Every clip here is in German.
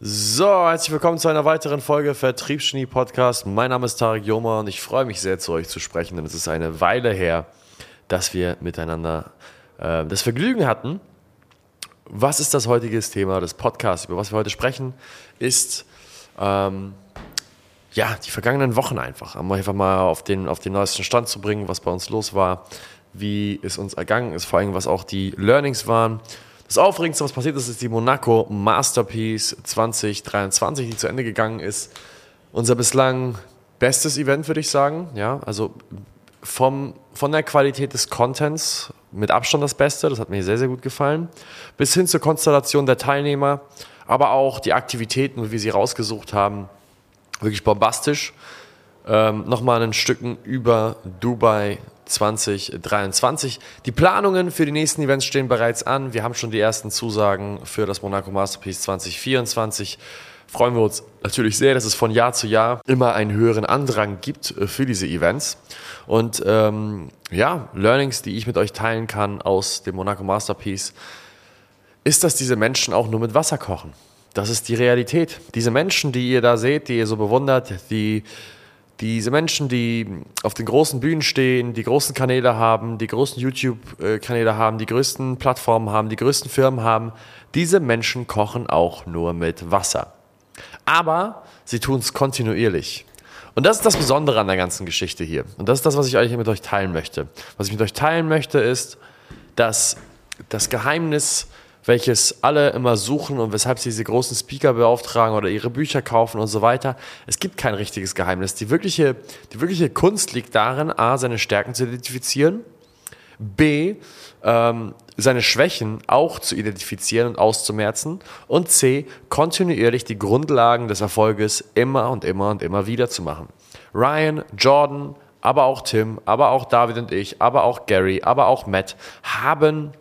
So, herzlich willkommen zu einer weiteren Folge Vertriebsgenie Podcast. Mein Name ist Tarek Joma und ich freue mich sehr, zu euch zu sprechen, denn es ist eine Weile her, dass wir miteinander äh, das Vergnügen hatten. Was ist das heutige Thema des Podcasts? Über was wir heute sprechen, ist ähm, ja, die vergangenen Wochen einfach. Einfach mal auf den, auf den neuesten Stand zu bringen, was bei uns los war, wie es uns ergangen ist, vor allem was auch die Learnings waren das Aufregendste, was passiert ist, ist die Monaco Masterpiece 2023, die zu Ende gegangen ist. Unser bislang bestes Event, würde ich sagen. Ja, also vom, von der Qualität des Contents mit Abstand das Beste, das hat mir sehr, sehr gut gefallen, bis hin zur Konstellation der Teilnehmer, aber auch die Aktivitäten, wie wir sie rausgesucht haben, wirklich bombastisch. Ähm, Nochmal ein Stücken über Dubai 2023. Die Planungen für die nächsten Events stehen bereits an. Wir haben schon die ersten Zusagen für das Monaco Masterpiece 2024. Freuen wir uns natürlich sehr, dass es von Jahr zu Jahr immer einen höheren Andrang gibt äh, für diese Events. Und ähm, ja, Learnings, die ich mit euch teilen kann aus dem Monaco Masterpiece, ist, dass diese Menschen auch nur mit Wasser kochen. Das ist die Realität. Diese Menschen, die ihr da seht, die ihr so bewundert, die diese Menschen, die auf den großen Bühnen stehen, die großen Kanäle haben, die großen YouTube-Kanäle haben, die größten Plattformen haben, die größten Firmen haben, diese Menschen kochen auch nur mit Wasser. Aber sie tun es kontinuierlich. Und das ist das Besondere an der ganzen Geschichte hier. Und das ist das, was ich eigentlich mit euch teilen möchte. Was ich mit euch teilen möchte, ist, dass das Geheimnis welches alle immer suchen und weshalb sie diese großen Speaker beauftragen oder ihre Bücher kaufen und so weiter. Es gibt kein richtiges Geheimnis. Die wirkliche, die wirkliche Kunst liegt darin, A, seine Stärken zu identifizieren, B, ähm, seine Schwächen auch zu identifizieren und auszumerzen und C, kontinuierlich die Grundlagen des Erfolges immer und immer und immer wieder zu machen. Ryan, Jordan, aber auch Tim, aber auch David und ich, aber auch Gary, aber auch Matt haben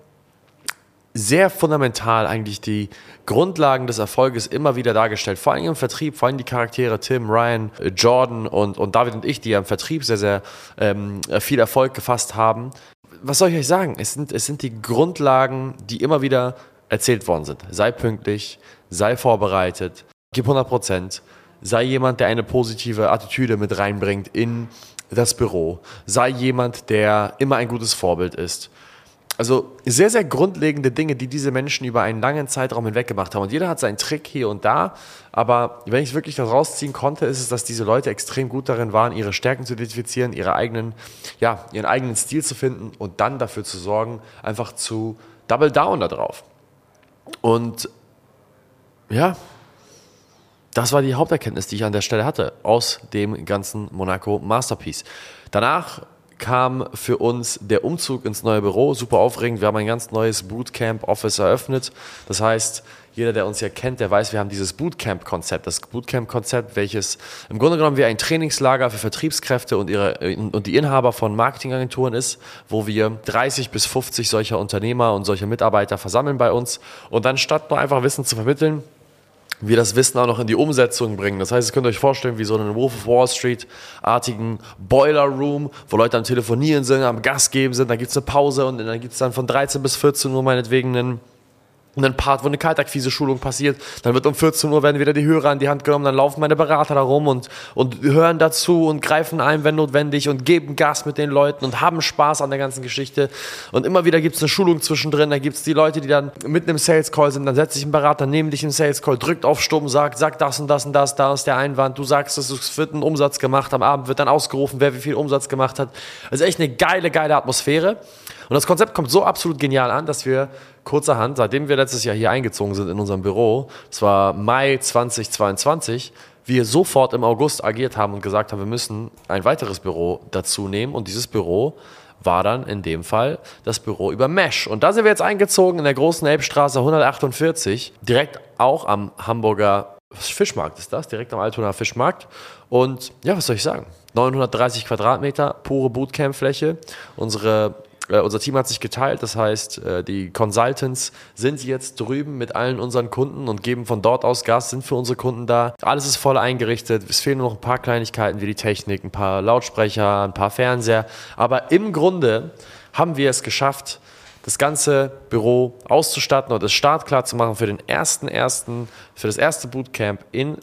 sehr fundamental eigentlich die Grundlagen des Erfolges immer wieder dargestellt. Vor allem im Vertrieb, vor allem die Charaktere Tim, Ryan, äh, Jordan und, und David und ich, die ja im Vertrieb sehr, sehr ähm, viel Erfolg gefasst haben. Was soll ich euch sagen? Es sind, es sind die Grundlagen, die immer wieder erzählt worden sind. Sei pünktlich, sei vorbereitet, gib 100 Prozent, sei jemand, der eine positive Attitüde mit reinbringt in das Büro, sei jemand, der immer ein gutes Vorbild ist also sehr, sehr grundlegende Dinge, die diese Menschen über einen langen Zeitraum hinweg gemacht haben. Und jeder hat seinen Trick hier und da. Aber wenn ich es wirklich rausziehen konnte, ist es, dass diese Leute extrem gut darin waren, ihre Stärken zu identifizieren, ihre eigenen, ja, ihren eigenen Stil zu finden und dann dafür zu sorgen, einfach zu double down darauf. Und ja, das war die Haupterkenntnis, die ich an der Stelle hatte aus dem ganzen Monaco Masterpiece. Danach kam für uns der Umzug ins neue Büro. Super aufregend. Wir haben ein ganz neues Bootcamp-Office eröffnet. Das heißt, jeder, der uns ja kennt, der weiß, wir haben dieses Bootcamp-Konzept. Das Bootcamp-Konzept, welches im Grunde genommen wie ein Trainingslager für Vertriebskräfte und, ihre, und die Inhaber von Marketingagenturen ist, wo wir 30 bis 50 solcher Unternehmer und solcher Mitarbeiter versammeln bei uns. Und dann statt nur einfach Wissen zu vermitteln, wir das Wissen auch noch in die Umsetzung bringen. Das heißt, ihr könnt euch vorstellen, wie so einen Wolf of Wall Street-artigen Boiler Room, wo Leute am Telefonieren sind, am Gas geben sind, dann gibt es eine Pause und dann gibt es dann von 13 bis 14 Uhr meinetwegen einen und ein Part, wo eine Kaltakquise-Schulung passiert, dann wird um 14 Uhr werden wieder die Hörer an die Hand genommen, dann laufen meine Berater da rum und, und hören dazu und greifen ein, wenn notwendig und geben Gas mit den Leuten und haben Spaß an der ganzen Geschichte. Und immer wieder gibt es eine Schulung zwischendrin, da gibt es die Leute, die dann mitten im Sales Call sind, dann setzt sich ein Berater neben dich im Sales Call, drückt auf Stumm, sagt, sag das und das und das, da ist der Einwand, du sagst, es wird ein Umsatz gemacht, am Abend wird dann ausgerufen, wer wie viel Umsatz gemacht hat. Also echt eine geile, geile Atmosphäre. Und das Konzept kommt so absolut genial an, dass wir kurzerhand, seitdem wir letztes Jahr hier eingezogen sind in unserem Büro, das war Mai 2022, wir sofort im August agiert haben und gesagt haben, wir müssen ein weiteres Büro dazu nehmen und dieses Büro war dann in dem Fall das Büro über Mesh. Und da sind wir jetzt eingezogen in der großen Elbstraße 148, direkt auch am Hamburger Fischmarkt ist das, direkt am Altonaer Fischmarkt. Und ja, was soll ich sagen? 930 Quadratmeter, pure Bootcamp-Fläche. Unsere äh, unser Team hat sich geteilt, das heißt, äh, die Consultants sind jetzt drüben mit allen unseren Kunden und geben von dort aus Gas, sind für unsere Kunden da. Alles ist voll eingerichtet. Es fehlen nur noch ein paar Kleinigkeiten wie die Technik, ein paar Lautsprecher, ein paar Fernseher. Aber im Grunde haben wir es geschafft, das ganze Büro auszustatten und es startklar zu machen für den ersten ersten, für das erste Bootcamp in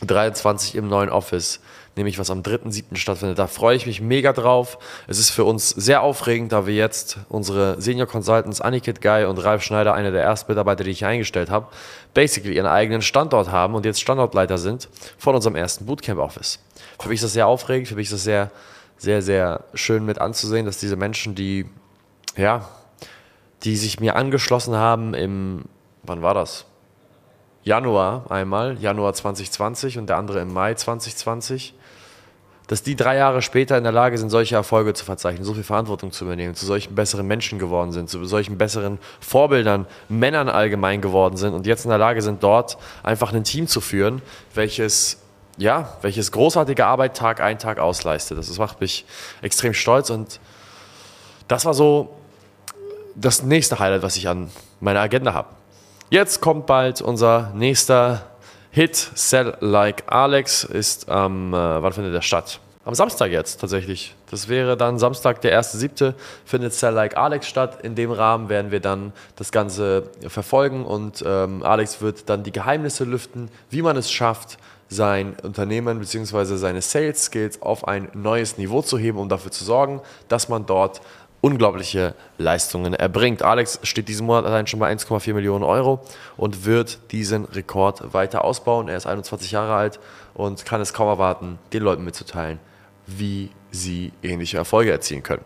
2023 im neuen Office nämlich was am 3.7. stattfindet. Da freue ich mich mega drauf. Es ist für uns sehr aufregend, da wir jetzt unsere Senior Consultants Anikit Guy und Ralf Schneider, einer der ersten Mitarbeiter, die ich hier eingestellt habe, basically ihren eigenen Standort haben und jetzt Standortleiter sind von unserem ersten Bootcamp Office. Für mich ist das sehr aufregend, für mich ist das sehr, sehr, sehr schön mit anzusehen, dass diese Menschen, die, ja, die sich mir angeschlossen haben im, wann war das? Januar einmal, Januar 2020 und der andere im Mai 2020, dass die drei Jahre später in der Lage sind, solche Erfolge zu verzeichnen, so viel Verantwortung zu übernehmen, zu solchen besseren Menschen geworden sind, zu solchen besseren Vorbildern, Männern allgemein geworden sind und jetzt in der Lage sind, dort einfach ein Team zu führen, welches ja, welches großartige Arbeit Tag ein, Tag ausleistet. Das macht mich extrem stolz und das war so das nächste Highlight, was ich an meiner Agenda habe. Jetzt kommt bald unser nächster Hit Sell Like Alex ist am, äh, wann findet der statt? Am Samstag jetzt tatsächlich. Das wäre dann Samstag, der 1.7. findet Sell Like Alex statt. In dem Rahmen werden wir dann das Ganze verfolgen und ähm, Alex wird dann die Geheimnisse lüften, wie man es schafft, sein Unternehmen bzw. seine Sales Skills auf ein neues Niveau zu heben, um dafür zu sorgen, dass man dort unglaubliche Leistungen erbringt. Alex steht diesen Monat allein schon bei 1,4 Millionen Euro und wird diesen Rekord weiter ausbauen. Er ist 21 Jahre alt und kann es kaum erwarten, den Leuten mitzuteilen, wie sie ähnliche Erfolge erzielen können.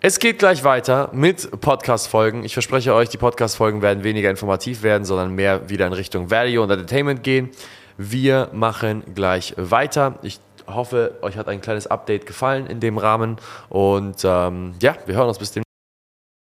Es geht gleich weiter mit Podcast-Folgen. Ich verspreche euch, die Podcast-Folgen werden weniger informativ werden, sondern mehr wieder in Richtung Value und Entertainment gehen. Wir machen gleich weiter. Ich hoffe, euch hat ein kleines Update gefallen in dem Rahmen. Und ähm, ja, wir hören uns bis demnächst.